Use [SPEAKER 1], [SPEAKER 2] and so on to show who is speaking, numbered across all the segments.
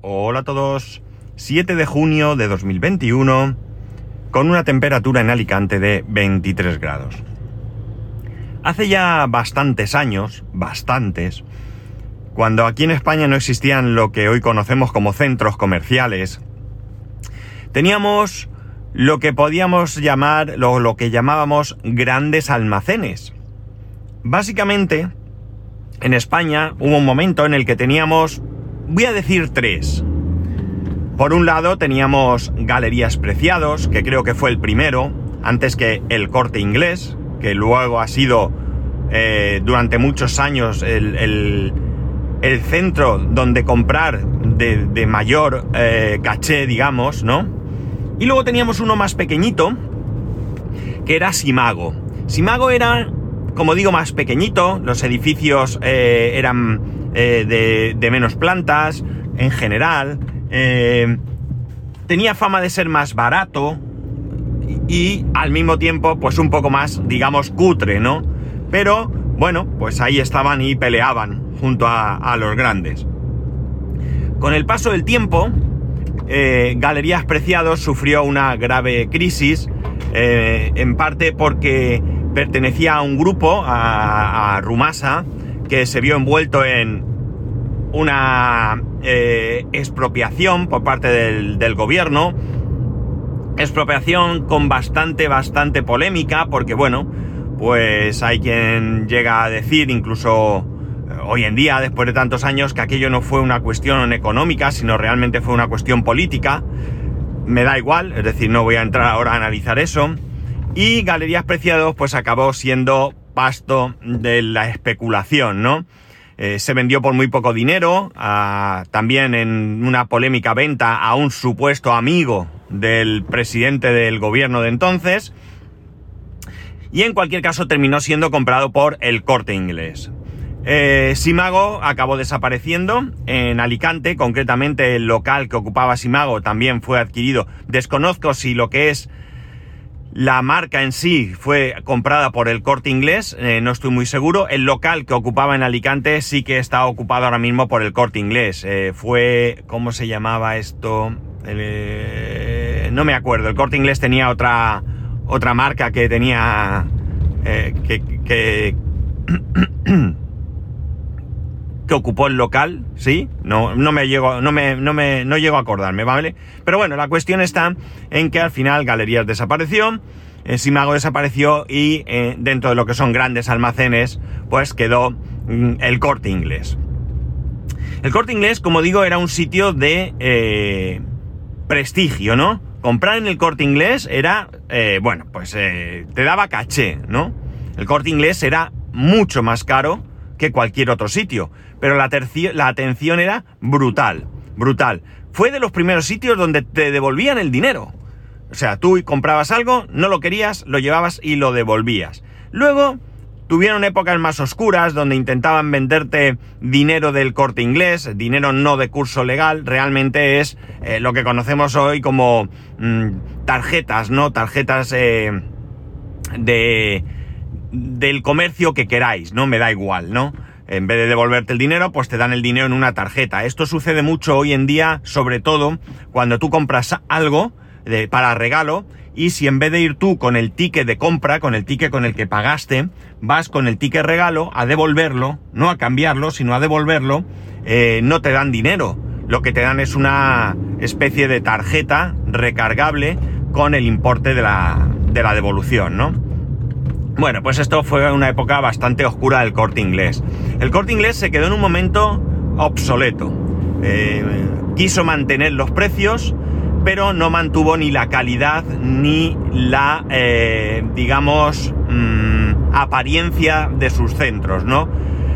[SPEAKER 1] Hola a todos. 7 de junio de 2021 con una temperatura en Alicante de 23 grados. Hace ya bastantes años, bastantes, cuando aquí en España no existían lo que hoy conocemos como centros comerciales, teníamos lo que podíamos llamar, lo, lo que llamábamos grandes almacenes. Básicamente, en España hubo un momento en el que teníamos, voy a decir tres. Por un lado teníamos Galerías Preciados, que creo que fue el primero, antes que el corte inglés, que luego ha sido eh, durante muchos años el, centro donde comprar de, de mayor eh, caché, digamos, ¿no? Y luego teníamos uno más pequeñito, que era Simago. Simago era como digo, más pequeñito, los edificios eh, eran eh, de, menos plantas en general, eh, tenía fama de ser más barato y, al mismo tiempo pues un poco más, digamos, cutre, ¿no? Pero bueno, pues ahí estaban y peleaban junto a, los grandes. Con el paso del tiempo, Galerías Preciados sufrió una grave crisis, en parte porque pertenecía a un grupo, a Rumasa, que se vio envuelto en una eh, expropiación por parte del, del, gobierno. Expropiación con bastante, bastante polémica, porque bueno, pues hay quien llega a decir, incluso hoy en día, después de tantos años, que aquello no fue una cuestión económica, sino realmente fue una cuestión política. Me da igual, es decir, no voy a entrar ahora a analizar eso. Y Galerías Preciados pues acabó siendo pasto de la especulación, ¿no? Eh, se vendió por muy poco dinero, a, también en una polémica venta a un supuesto amigo del presidente del gobierno de entonces. Y en cualquier caso terminó siendo comprado por el corte inglés. Eh, Simago acabó desapareciendo en Alicante, concretamente el local que ocupaba Simago también fue adquirido. Desconozco si lo que es la marca en sí fue comprada por el corte inglés, eh, no estoy muy seguro. El local que ocupaba en Alicante sí que está ocupado ahora mismo por el corte inglés. Eh, fue, ¿cómo se llamaba esto? Eh, no me acuerdo. El corte inglés tenía otra, otra marca que tenía... Que que ocupó el local, ¿sí? No, no me llego, no me, no me, no llego a acordarme, ¿vale? Pero bueno, la cuestión está en que al final Galerías desapareció, eh, Simago desapareció y eh, dentro de lo que son grandes almacenes, pues quedó mm, el corte inglés. El corte inglés, como digo, era un sitio de eh, prestigio, ¿no? Comprar en el corte inglés era, eh, bueno, pues te daba caché, ¿no? El corte inglés era mucho más caro que cualquier otro sitio. Pero la, la, atención era brutal, brutal. Fue de los primeros sitios donde te devolvían el dinero. O sea, tú comprabas algo, no lo querías, lo llevabas y lo devolvías. Luego tuvieron épocas más oscuras donde intentaban venderte dinero del corte inglés, dinero no de curso legal, realmente es eh, lo que conocemos hoy como mmm, tarjetas, ¿no? Tarjetas eh, de del comercio que queráis, ¿no? Me da igual, ¿no? En vez de devolverte el dinero, pues te dan el dinero en una tarjeta. Esto sucede mucho hoy en día, sobre todo cuando tú compras algo de, para regalo y si en vez de ir tú con el ticket de compra, con el ticket con el que pagaste, vas con el ticket regalo a devolverlo, no a cambiarlo, sino a devolverlo, eh, no te dan dinero. Lo que te dan es una especie de tarjeta recargable con el importe de la, de la devolución, ¿no? Bueno, pues esto fue una época bastante oscura del corte inglés. El corte inglés se quedó en un momento obsoleto. Eh, quiso mantener los precios, pero no mantuvo ni la calidad ni la, eh, digamos, mmm, apariencia de sus centros, ¿no?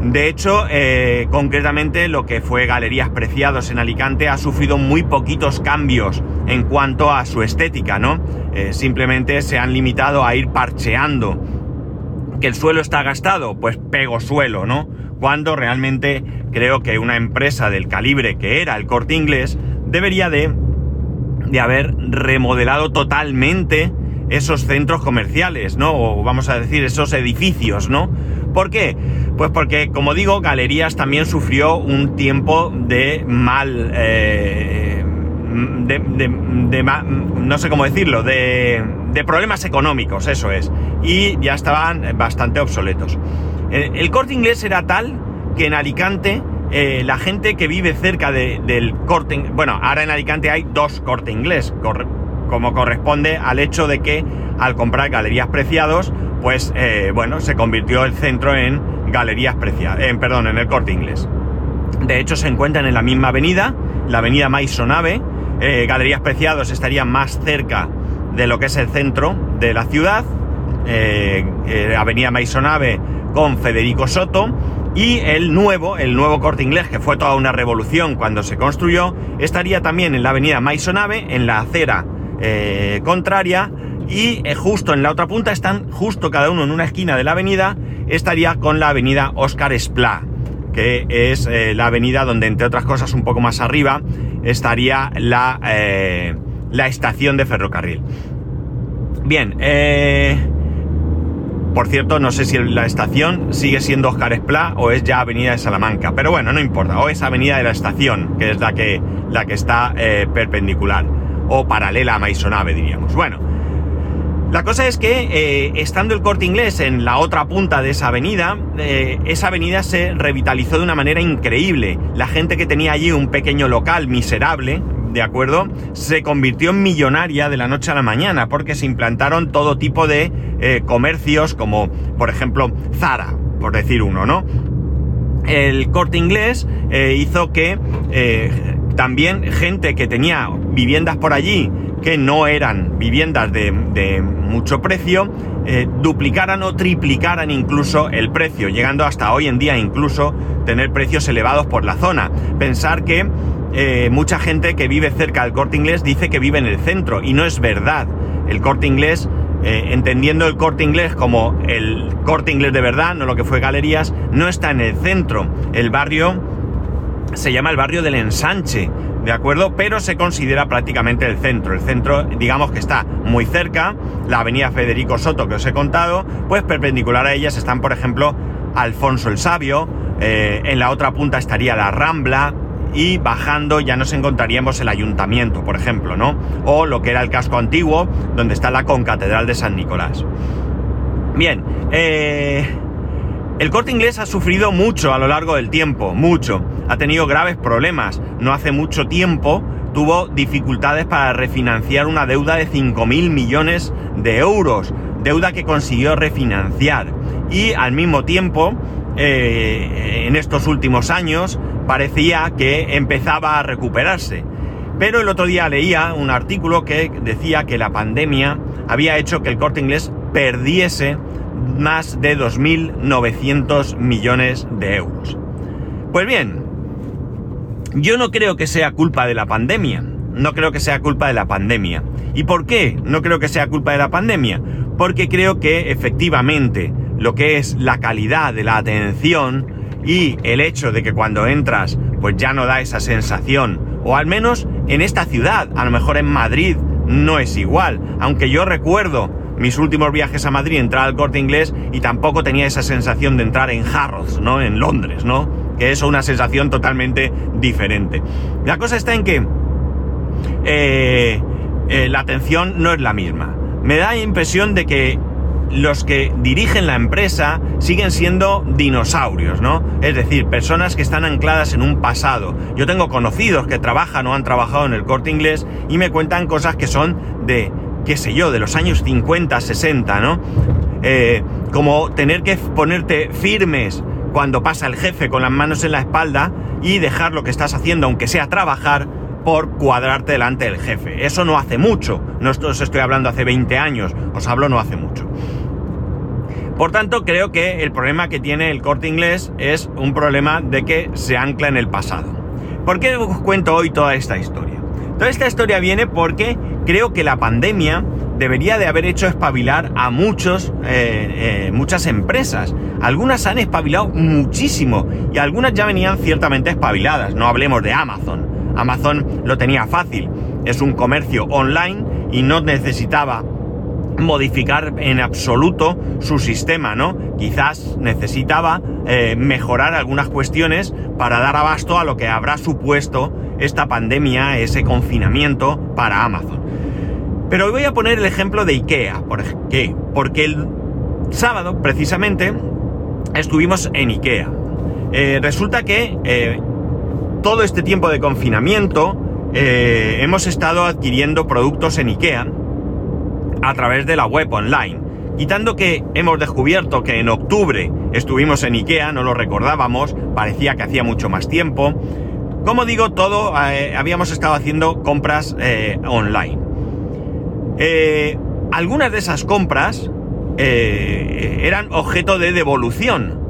[SPEAKER 1] De hecho, eh, concretamente lo que fue Galerías Preciados en Alicante ha sufrido muy poquitos cambios en cuanto a su estética, ¿no? Simplemente se han limitado a ir parcheando que el suelo está gastado, pues pego suelo, ¿no? Cuando realmente creo que una empresa del calibre que era el corte inglés debería de, de haber remodelado totalmente esos centros comerciales, ¿no? O vamos a decir, esos edificios, ¿no? ¿Por qué? Pues porque, como digo, Galerías también sufrió un tiempo de mal... Eh, de, no sé cómo decirlo, de, de problemas económicos, eso es. Y ya estaban bastante obsoletos. Eh, el corte inglés era tal que en Alicante eh, la gente que vive cerca del corte, bueno, ahora en Alicante hay dos corte inglés, como corresponde al hecho de que al comprar galerías preciados, pues eh, bueno, se convirtió el centro en galerías preciadas, en, perdón, en el corte inglés. De hecho, se encuentran en la misma avenida, la avenida Maisonave. Eh, galerías preciados estarían más cerca de lo que es el centro de la ciudad. avenida Maisonave con Federico Soto y el nuevo, el nuevo corte inglés, que fue toda una revolución cuando se construyó, estaría también en la avenida Maisonave, en la acera eh, contraria, y eh, justo en la otra punta están, justo cada uno en una esquina de la avenida, estaría con la avenida Oscar Esplá, que es eh, la avenida donde, entre otras cosas, un poco más arriba, estaría la, la estación de ferrocarril. Bien, eh por cierto, no sé si la estación sigue siendo Oscar Esplá o es ya Avenida de Salamanca, pero bueno, no importa, o es Avenida de la Estación, que es la que, la que está eh, perpendicular o paralela a Maisonave, diríamos. Bueno, la cosa es que eh, estando el corte inglés en la otra punta de esa avenida, eh, esa avenida se revitalizó de una manera increíble. La gente que tenía allí un pequeño local miserable, ¿de acuerdo? Se convirtió en millonaria de la noche a la mañana porque se implantaron todo tipo de eh, comercios como, por ejemplo, Zara, por decir uno, ¿no? El corte inglés hizo que también gente que tenía viviendas por allí que no eran viviendas de, mucho precio, duplicaran o triplicaran incluso el precio, llegando hasta hoy en día incluso tener precios elevados por la zona. Pensar que eh, mucha gente que vive cerca del corte inglés dice que vive en el centro y no es verdad. El corte inglés, eh, entendiendo el corte inglés como el corte inglés de verdad, no lo que fue galerías, no está en el centro. El barrio se llama el barrio del ensanche, ¿de acuerdo? Pero se considera prácticamente el centro. El centro, digamos que está muy cerca, la avenida Federico Soto que os he contado, pues perpendicular a ellas están, por ejemplo, Alfonso el Sabio, eh, en la otra punta estaría la Rambla, y bajando ya nos encontraríamos el ayuntamiento, por ejemplo, ¿no? O lo que era el casco antiguo, donde está la concatedral de San Nicolás. Bien, eh, el corte inglés ha sufrido mucho a lo largo del tiempo, mucho. Ha tenido graves problemas. No hace mucho tiempo tuvo dificultades para refinanciar una deuda de 5.000 millones de euros, deuda que consiguió refinanciar. Y al mismo tiempo, eh, en estos últimos años, parecía que empezaba a recuperarse. Pero el otro día leía un artículo que decía que la pandemia había hecho que el corte inglés perdiese más de 2.900 millones de euros. Pues bien, yo no creo que sea culpa de la pandemia. No creo que sea culpa de la pandemia. ¿Y por qué no creo que sea culpa de la pandemia? Porque creo que efectivamente lo que es la calidad de la atención y el hecho de que cuando entras pues ya no da esa sensación, o al menos en esta ciudad, a lo mejor en Madrid no es igual, aunque yo recuerdo mis últimos viajes a Madrid, entrar al corte inglés y tampoco tenía esa sensación de entrar en Harrods, ¿no? En Londres, ¿no? Que es una sensación totalmente diferente. La cosa está en que eh, eh, la atención no es la misma. Me da la impresión de que los que dirigen la empresa siguen siendo dinosaurios, ¿no? Es decir, personas que están ancladas en un pasado. Yo tengo conocidos que trabajan o han trabajado en el corte inglés y me cuentan cosas que son de, qué sé yo, de los años 50, 60, ¿no? Eh, como tener que ponerte firmes cuando pasa el jefe con las manos en la espalda y dejar lo que estás haciendo, aunque sea trabajar, por cuadrarte delante del jefe. Eso no hace mucho. No os estoy hablando hace 20 años, os hablo no hace mucho. Por tanto, creo que el problema que tiene el corte inglés es un problema de que se ancla en el pasado. ¿Por qué os cuento hoy toda esta historia? Toda esta historia viene porque creo que la pandemia debería de haber hecho espabilar a muchos, eh, eh, muchas empresas. Algunas han espabilado muchísimo y algunas ya venían ciertamente espabiladas. No hablemos de Amazon. Amazon lo tenía fácil. Es un comercio online y no necesitaba modificar en absoluto su sistema, ¿no? Quizás necesitaba eh, mejorar algunas cuestiones para dar abasto a lo que habrá supuesto esta pandemia, ese confinamiento para Amazon. Pero hoy voy a poner el ejemplo de IKEA. ¿Por qué? Porque el sábado, precisamente, estuvimos en IKEA. Eh, resulta que eh, todo este tiempo de confinamiento hemos estado adquiriendo productos en IKEA a través de la web online. Quitando que hemos descubierto que en octubre estuvimos en Ikea, no lo recordábamos, parecía que hacía mucho más tiempo. Como digo, todo eh, habíamos estado haciendo compras eh, online. Eh, algunas de esas compras eran objeto de devolución.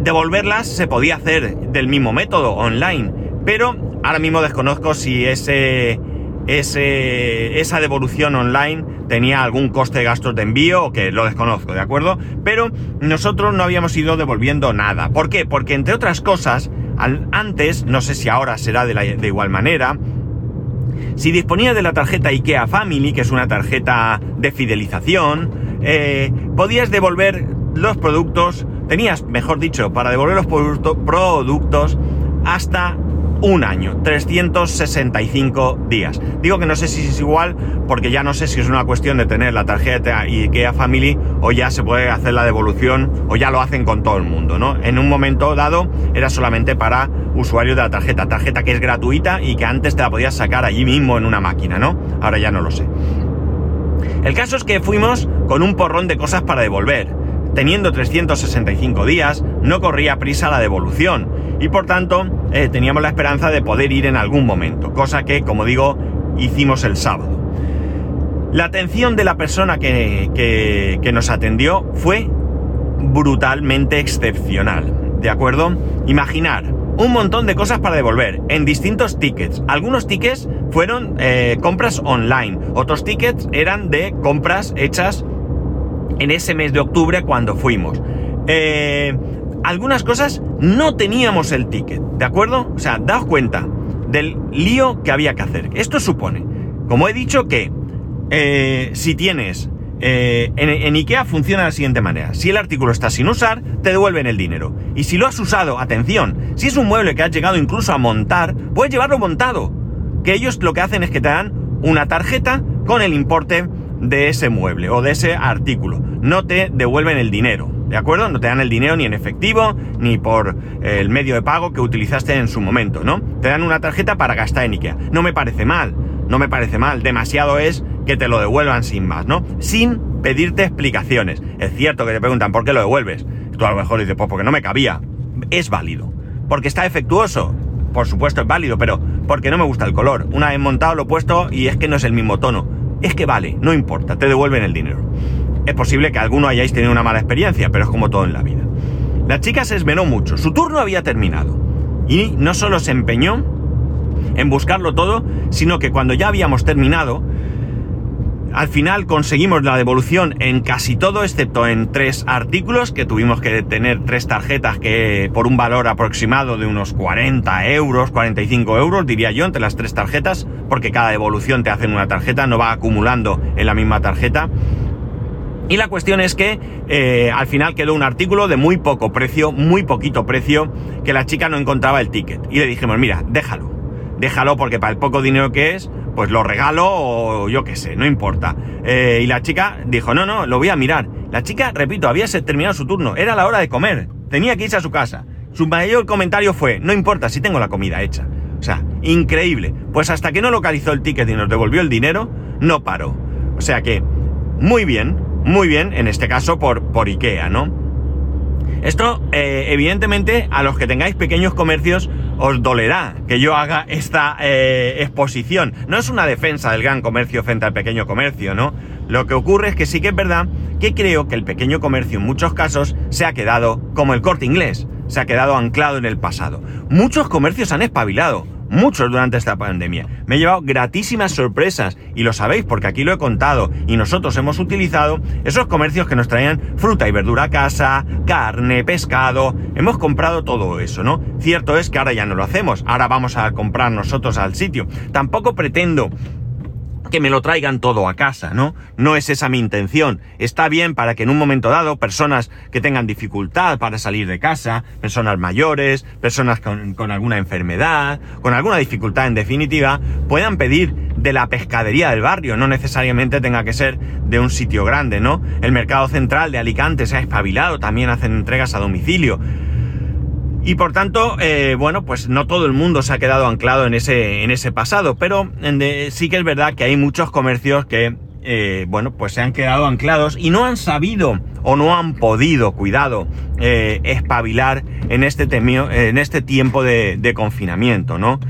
[SPEAKER 1] Devolverlas se podía hacer del mismo método, online, pero ahora mismo desconozco si ese esa devolución online tenía algún coste de gastos de envío, que lo desconozco, ¿de acuerdo? Pero nosotros no habíamos ido devolviendo nada. ¿Por qué? Porque entre otras cosas, antes, no sé si ahora será de, igual manera, si disponía de la tarjeta IKEA Family, que es una tarjeta de fidelización, eh, podías devolver los productos, tenías, mejor dicho, para devolver los productos hasta un año, 365 días. Digo que no sé si es igual porque ya no sé si es una cuestión de tener la tarjeta IKEA Family o ya se puede hacer la devolución o ya lo hacen con todo el mundo, ¿no? En un momento dado era solamente para usuarios de la tarjeta, tarjeta que es gratuita y que antes te la podías sacar allí mismo en una máquina, ¿no? Ahora ya no lo sé. El caso es que fuimos con un porrón de cosas para devolver. Teniendo 365 días, no corría prisa la devolución y por tanto eh, teníamos la esperanza de poder ir en algún momento, cosa que, como digo, hicimos el sábado. La atención de la persona que, que nos atendió fue brutalmente excepcional, ¿de acuerdo? Imaginar un montón de cosas para devolver en distintos tickets. Algunos tickets fueron eh, compras online, otros tickets eran de compras hechas en ese mes de octubre cuando fuimos. Eh, algunas cosas no teníamos el ticket, ¿de acuerdo? O sea, daos cuenta del lío que había que hacer. Esto supone, como he dicho, que eh, si tienes... Eh, en, IKEA funciona de la siguiente manera. Si el artículo está sin usar, te devuelven el dinero. Y si lo has usado, atención, si es un mueble que has llegado incluso a montar, puedes llevarlo montado. Que ellos lo que hacen es que te dan una tarjeta con el importe de ese mueble o de ese artículo. No te devuelven el dinero. ¿De acuerdo? No te dan el dinero ni en efectivo, ni por eh, el medio de pago que utilizaste en su momento, ¿no? Te dan una tarjeta para gastar en IKEA. No me parece mal, no me parece mal. Demasiado es que te lo devuelvan sin más, ¿no? Sin pedirte explicaciones. Es cierto que te preguntan por qué lo devuelves. Tú a lo mejor dices, pues porque no me cabía. Es válido. Porque está defectuoso. Por supuesto es válido, pero porque no me gusta el color. Una vez montado lo he puesto y es que no es el mismo tono. Es que vale, no importa, te devuelven el dinero es posible que alguno hayáis tenido una mala experiencia, pero es como todo en la vida. La chica se esmeró mucho, su turno había terminado. Y no solo se empeñó en buscarlo todo, sino que cuando ya habíamos terminado, al final conseguimos la devolución en casi todo, excepto en tres artículos, que tuvimos que tener tres tarjetas que por un valor aproximado de unos 40 euros, 45 euros, diría yo, entre las tres tarjetas, porque cada devolución te hacen una tarjeta, no va acumulando en la misma tarjeta. Y la cuestión es que eh, al final quedó un artículo de muy poco precio, muy poquito precio, que la chica no encontraba el ticket. Y le dijimos, mira, déjalo, déjalo porque para el poco dinero que es, pues lo regalo o yo qué sé, no importa. Eh, y la chica dijo, no, no, lo voy a mirar. La chica, repito, había terminado su turno, era la hora de comer, tenía que irse a su casa. Su mayor comentario fue, no importa si tengo la comida hecha. O sea, increíble. Pues hasta que no localizó el ticket y nos devolvió el dinero, no paró. O sea que, muy bien, muy bien, en este caso por, por IKEA, ¿no? Esto, eh, evidentemente, a los que tengáis pequeños comercios os dolerá que yo haga esta eh, exposición. No es una defensa del gran comercio frente al pequeño comercio, ¿no? Lo que ocurre es que sí que es verdad que creo que el pequeño comercio en muchos casos se ha quedado como el corte inglés, se ha quedado anclado en el pasado. Muchos comercios han espabilado muchos durante esta pandemia. Me he llevado gratísimas sorpresas y lo sabéis porque aquí lo he contado y nosotros hemos utilizado esos comercios que nos traían fruta y verdura a casa, carne, pescado, hemos comprado todo eso, ¿no? Cierto es que ahora ya no lo hacemos, ahora vamos a comprar nosotros al sitio. Tampoco pretendo que me lo traigan todo a casa, ¿no? No es esa mi intención. Está bien para que en un momento dado personas que tengan dificultad para salir de casa, personas mayores, personas con, alguna enfermedad, con alguna dificultad en definitiva, puedan pedir de la pescadería del barrio, no necesariamente tenga que ser de un sitio grande, ¿no? El mercado central de Alicante se ha espabilado, también hacen entregas a domicilio. Y por tanto, eh, bueno, pues no todo el mundo se ha quedado anclado en ese, en ese pasado, pero sí que es verdad que hay muchos comercios que, eh, bueno, pues se han quedado anclados y no han sabido o no han podido, cuidado, eh, espabilar en este, temio, en este tiempo de, de confinamiento, ¿no?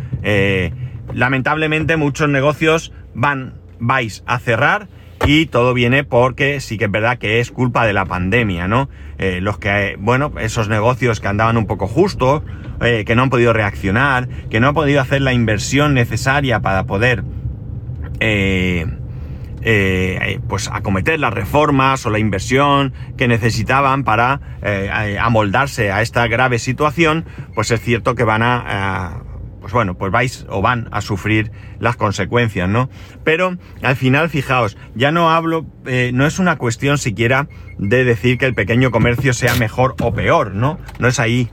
[SPEAKER 1] lamentablemente muchos negocios van, vais a cerrar y todo viene porque sí que es verdad que es culpa de la pandemia, ¿no? Eh, los que, bueno, esos negocios que andaban un poco justos, eh, que no han podido reaccionar, que no han podido hacer la inversión necesaria para poder, eh, pues, acometer las reformas o la inversión que necesitaban para amoldarse a esta grave situación, pues es cierto que van a pues bueno, pues vais o van a sufrir las consecuencias, ¿no? Pero al final, fijaos, ya no hablo, eh, no es una cuestión siquiera de decir que el pequeño comercio sea mejor o peor, ¿no? No es ahí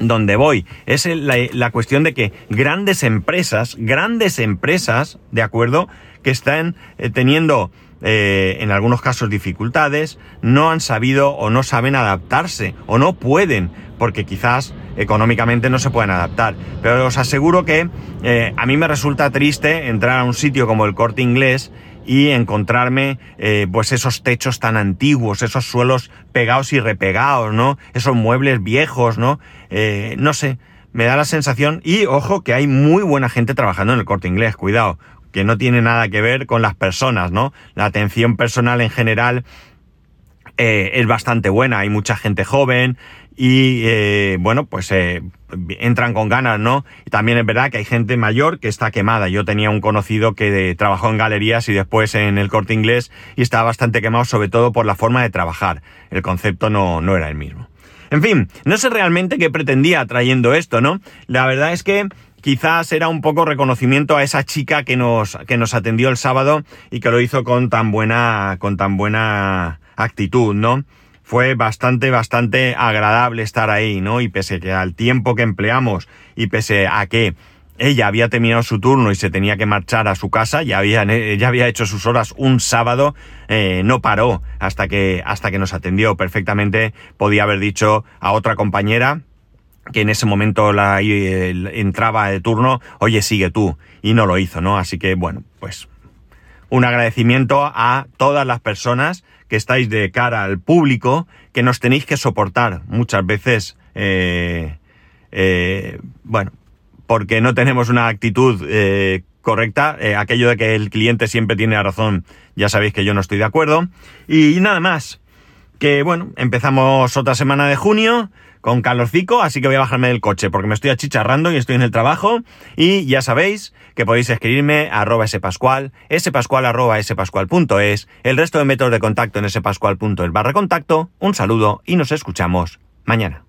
[SPEAKER 1] donde voy. Es la, cuestión de que grandes empresas, grandes empresas, ¿de acuerdo? Que están eh, teniendo eh, en algunos casos dificultades, no han sabido o no saben adaptarse o no pueden porque quizás económicamente no se pueden adaptar. Pero os aseguro que eh, a mí me resulta triste entrar a un sitio como el corte inglés y encontrarme eh, pues esos techos tan antiguos, esos suelos pegados y repegados, ¿no? Esos muebles viejos, ¿no? no sé, me da la sensación, y ojo que hay muy buena gente trabajando en el corte inglés, cuidado, que no tiene nada que ver con las personas, ¿no? La atención personal en general eh, es bastante buena, hay mucha gente joven y eh, bueno, pues eh, entran con ganas, ¿no? Y también es verdad que hay gente mayor que está quemada. Yo tenía un conocido que trabajó en galerías y después en el corte inglés y estaba bastante quemado sobre todo por la forma de trabajar. El concepto no, no era el mismo. En fin, no sé realmente qué pretendía trayendo esto, ¿no? La verdad es que quizás era un poco reconocimiento a esa chica que nos, que nos atendió el sábado y que lo hizo con tan buena, con tan buena actitud, ¿no? Fue bastante, bastante agradable estar ahí, ¿no? Y pese que al tiempo que empleamos y pese a que ella había terminado su turno y se tenía que marchar a su casa, ya había, ya había hecho sus horas un sábado, eh, no paró hasta que, hasta que nos atendió perfectamente. Podía haber dicho a otra compañera, que en ese momento la, entraba de turno, oye, sigue tú, y no lo hizo, ¿no? Así que, bueno, pues un agradecimiento a todas las personas que estáis de cara al público, que nos tenéis que soportar muchas veces, eh, eh, bueno, porque no tenemos una actitud eh, correcta, aquello de que el cliente siempre tiene razón, ya sabéis que yo no estoy de acuerdo, y nada más, que bueno, empezamos otra semana de junio, con calorcico, así que voy a bajarme del coche porque me estoy achicharrando y estoy en el trabajo. Y ya sabéis que podéis escribirme a arroba spascual, spascual arroba spascual.es, el resto de métodos de contacto en spascual.es barra contacto. Un saludo y nos escuchamos mañana.